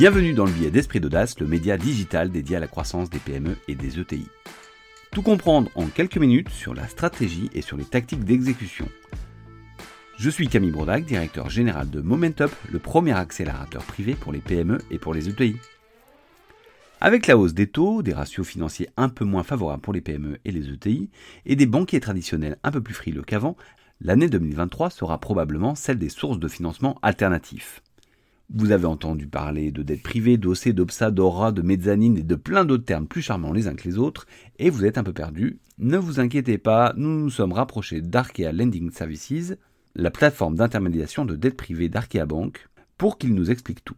Bienvenue dans le billet d'Esprit d'Audace, le média digital dédié à la croissance des PME et des ETI. Tout comprendre en quelques minutes sur la stratégie et sur les tactiques d'exécution. Je suis Camille Brodac, directeur général de Momentup, le premier accélérateur privé pour les PME et pour les ETI. Avec la hausse des taux, des ratios financiers un peu moins favorables pour les PME et les ETI, et des banquiers traditionnels un peu plus frileux qu'avant, l'année 2023 sera probablement celle des sources de financement alternatifs. Vous avez entendu parler de dette privée, d'OC, d'OPSA, d'ORA, de mezzanine et de plein d'autres termes plus charmants les uns que les autres, et vous êtes un peu perdu. Ne vous inquiétez pas, nous nous sommes rapprochés d'Arkea Lending Services, la plateforme d'intermédiation de dette privée d'Arkea Bank, pour qu'ils nous expliquent tout.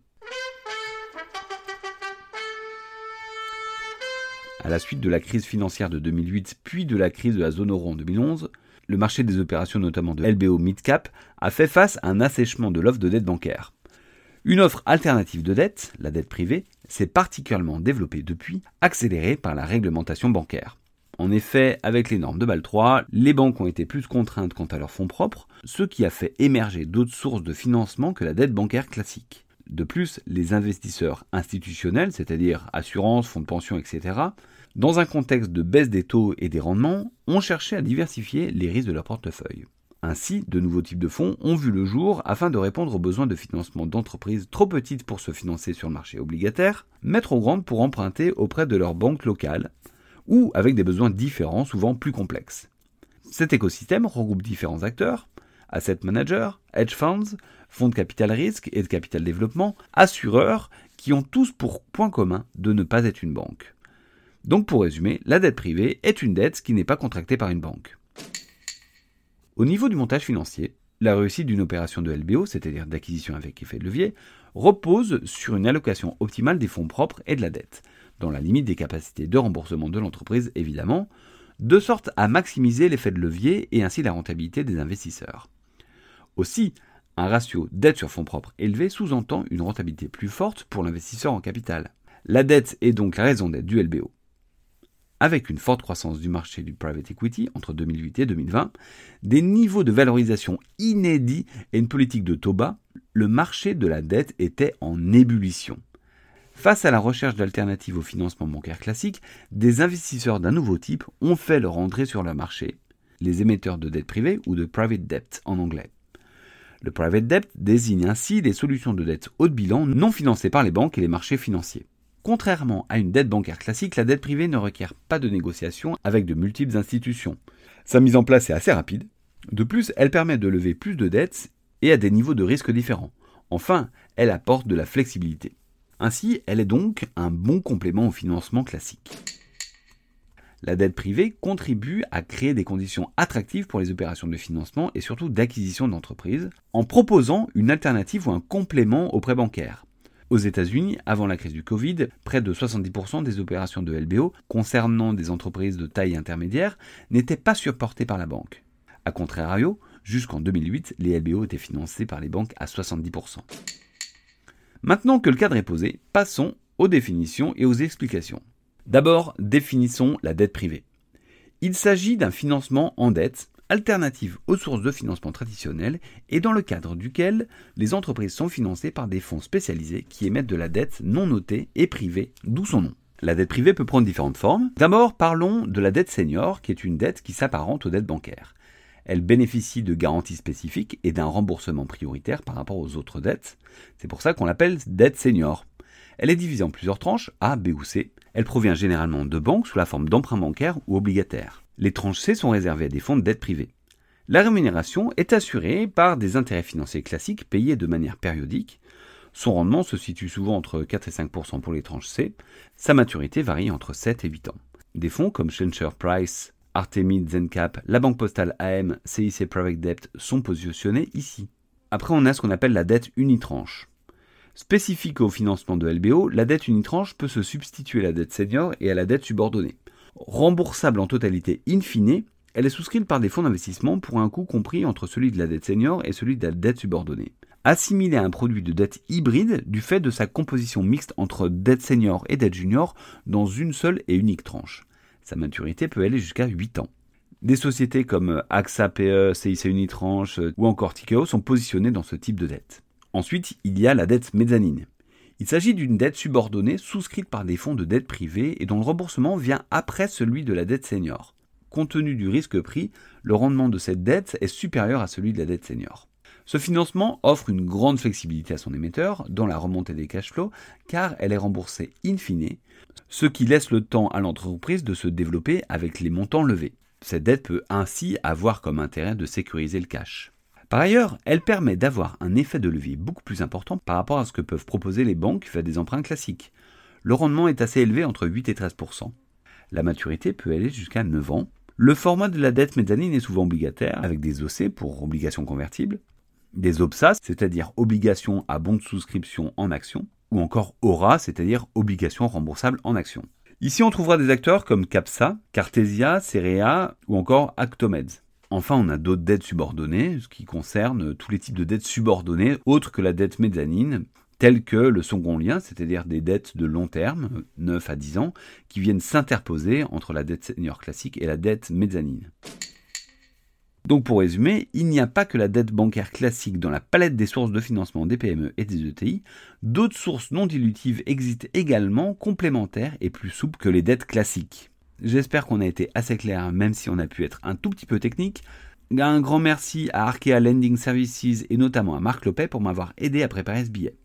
À la suite de la crise financière de 2008 puis de la crise de la zone euro en 2011, le marché des opérations notamment de LBO Midcap a fait face à un assèchement de l'offre de dette bancaire. Une offre alternative de dette, la dette privée, s'est particulièrement développée depuis, accélérée par la réglementation bancaire. En effet, avec les normes de Bâle 3, les banques ont été plus contraintes quant à leurs fonds propres, ce qui a fait émerger d'autres sources de financement que la dette bancaire classique. De plus, les investisseurs institutionnels, c'est-à-dire assurances, fonds de pension, etc., dans un contexte de baisse des taux et des rendements, ont cherché à diversifier les risques de leur portefeuille. Ainsi, de nouveaux types de fonds ont vu le jour afin de répondre aux besoins de financement d'entreprises trop petites pour se financer sur le marché obligataire, mais trop grandes pour emprunter auprès de leurs banques locales, ou avec des besoins différents, souvent plus complexes. Cet écosystème regroupe différents acteurs, asset managers, hedge funds, fonds de capital risque et de capital développement, assureurs, qui ont tous pour point commun de ne pas être une banque. Donc pour résumer, la dette privée est une dette qui n'est pas contractée par une banque. Au niveau du montage financier, la réussite d'une opération de LBO, c'est-à-dire d'acquisition avec effet de levier, repose sur une allocation optimale des fonds propres et de la dette, dans la limite des capacités de remboursement de l'entreprise évidemment, de sorte à maximiser l'effet de levier et ainsi la rentabilité des investisseurs. Aussi, un ratio dette sur fonds propres élevé sous-entend une rentabilité plus forte pour l'investisseur en capital. La dette est donc la raison d'être du LBO avec une forte croissance du marché du private equity entre 2008 et 2020, des niveaux de valorisation inédits et une politique de taux bas, le marché de la dette était en ébullition. Face à la recherche d'alternatives au financement bancaire classique, des investisseurs d'un nouveau type ont fait leur entrée sur le marché, les émetteurs de dette privée ou de private debt en anglais. Le private debt désigne ainsi des solutions de dette haut de bilan non financées par les banques et les marchés financiers. Contrairement à une dette bancaire classique, la dette privée ne requiert pas de négociation avec de multiples institutions. Sa mise en place est assez rapide. De plus, elle permet de lever plus de dettes et à des niveaux de risque différents. Enfin, elle apporte de la flexibilité. Ainsi, elle est donc un bon complément au financement classique. La dette privée contribue à créer des conditions attractives pour les opérations de financement et surtout d'acquisition d'entreprises, en proposant une alternative ou un complément au prêt bancaire. Aux États-Unis, avant la crise du Covid, près de 70% des opérations de LBO concernant des entreprises de taille intermédiaire n'étaient pas supportées par la banque. A contrario, jusqu'en 2008, les LBO étaient financés par les banques à 70%. Maintenant que le cadre est posé, passons aux définitions et aux explications. D'abord, définissons la dette privée. Il s'agit d'un financement en dette alternative aux sources de financement traditionnelles et dans le cadre duquel les entreprises sont financées par des fonds spécialisés qui émettent de la dette non notée et privée, d'où son nom. La dette privée peut prendre différentes formes. D'abord, parlons de la dette senior, qui est une dette qui s'apparente aux dettes bancaires. Elle bénéficie de garanties spécifiques et d'un remboursement prioritaire par rapport aux autres dettes. C'est pour ça qu'on l'appelle dette senior. Elle est divisée en plusieurs tranches, A, B ou C. Elle provient généralement de banques sous la forme d'emprunts bancaires ou obligataires. Les tranches C sont réservées à des fonds de dette privée. La rémunération est assurée par des intérêts financiers classiques payés de manière périodique. Son rendement se situe souvent entre 4 et 5% pour les tranches C. Sa maturité varie entre 7 et 8 ans. Des fonds comme Schencher Price, Artemid Zencap, la Banque Postale AM, CIC Private Debt sont positionnés ici. Après, on a ce qu'on appelle la dette unitranche. Spécifique au financement de LBO, la dette unitranche peut se substituer à la dette senior et à la dette subordonnée. Remboursable en totalité in fine, elle est souscrite par des fonds d'investissement pour un coût compris entre celui de la dette senior et celui de la dette subordonnée. Assimilée à un produit de dette hybride du fait de sa composition mixte entre dette senior et dette junior dans une seule et unique tranche. Sa maturité peut aller jusqu'à 8 ans. Des sociétés comme AXA PE, CIC Unitranche ou encore Tikeo sont positionnées dans ce type de dette. Ensuite, il y a la dette mezzanine. Il s'agit d'une dette subordonnée souscrite par des fonds de dette privée et dont le remboursement vient après celui de la dette senior. Compte tenu du risque pris, le rendement de cette dette est supérieur à celui de la dette senior. Ce financement offre une grande flexibilité à son émetteur dans la remontée des cash flows car elle est remboursée in fine, ce qui laisse le temps à l'entreprise de se développer avec les montants levés. Cette dette peut ainsi avoir comme intérêt de sécuriser le cash. Par ailleurs, elle permet d'avoir un effet de levier beaucoup plus important par rapport à ce que peuvent proposer les banques via des emprunts classiques. Le rendement est assez élevé entre 8 et 13% La maturité peut aller jusqu'à 9 ans. Le format de la dette mezzanine est souvent obligataire, avec des OC pour obligations convertibles, des OBSA, c'est-à-dire obligations à bon de souscription en actions, ou encore ORA, c'est-à-dire obligations remboursables en actions. Ici, on trouvera des acteurs comme CAPSA, Cartesia, Cerea ou encore Actomeds. Enfin, on a d'autres dettes subordonnées, ce qui concerne tous les types de dettes subordonnées autres que la dette mezzanine, telles que le second lien, c'est-à-dire des dettes de long terme, 9 à 10 ans, qui viennent s'interposer entre la dette senior classique et la dette mezzanine. Donc pour résumer, il n'y a pas que la dette bancaire classique dans la palette des sources de financement des PME et des ETI, d'autres sources non dilutives existent également, complémentaires et plus souples que les dettes classiques. J'espère qu'on a été assez clair, même si on a pu être un tout petit peu technique. Un grand merci à Arkea Lending Services et notamment à Marc Lopet pour m'avoir aidé à préparer ce billet.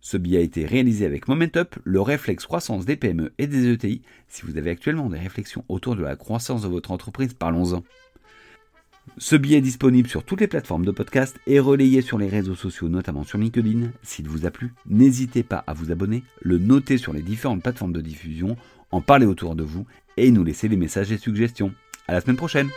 Ce billet a été réalisé avec Momentup, le réflexe croissance des PME et des ETI. Si vous avez actuellement des réflexions autour de la croissance de votre entreprise, parlons-en. Ce billet est disponible sur toutes les plateformes de podcast et relayé sur les réseaux sociaux, notamment sur LinkedIn. S'il vous a plu, n'hésitez pas à vous abonner, le noter sur les différentes plateformes de diffusion, en parler autour de vous et nous laisser des messages et suggestions. À la semaine prochaine!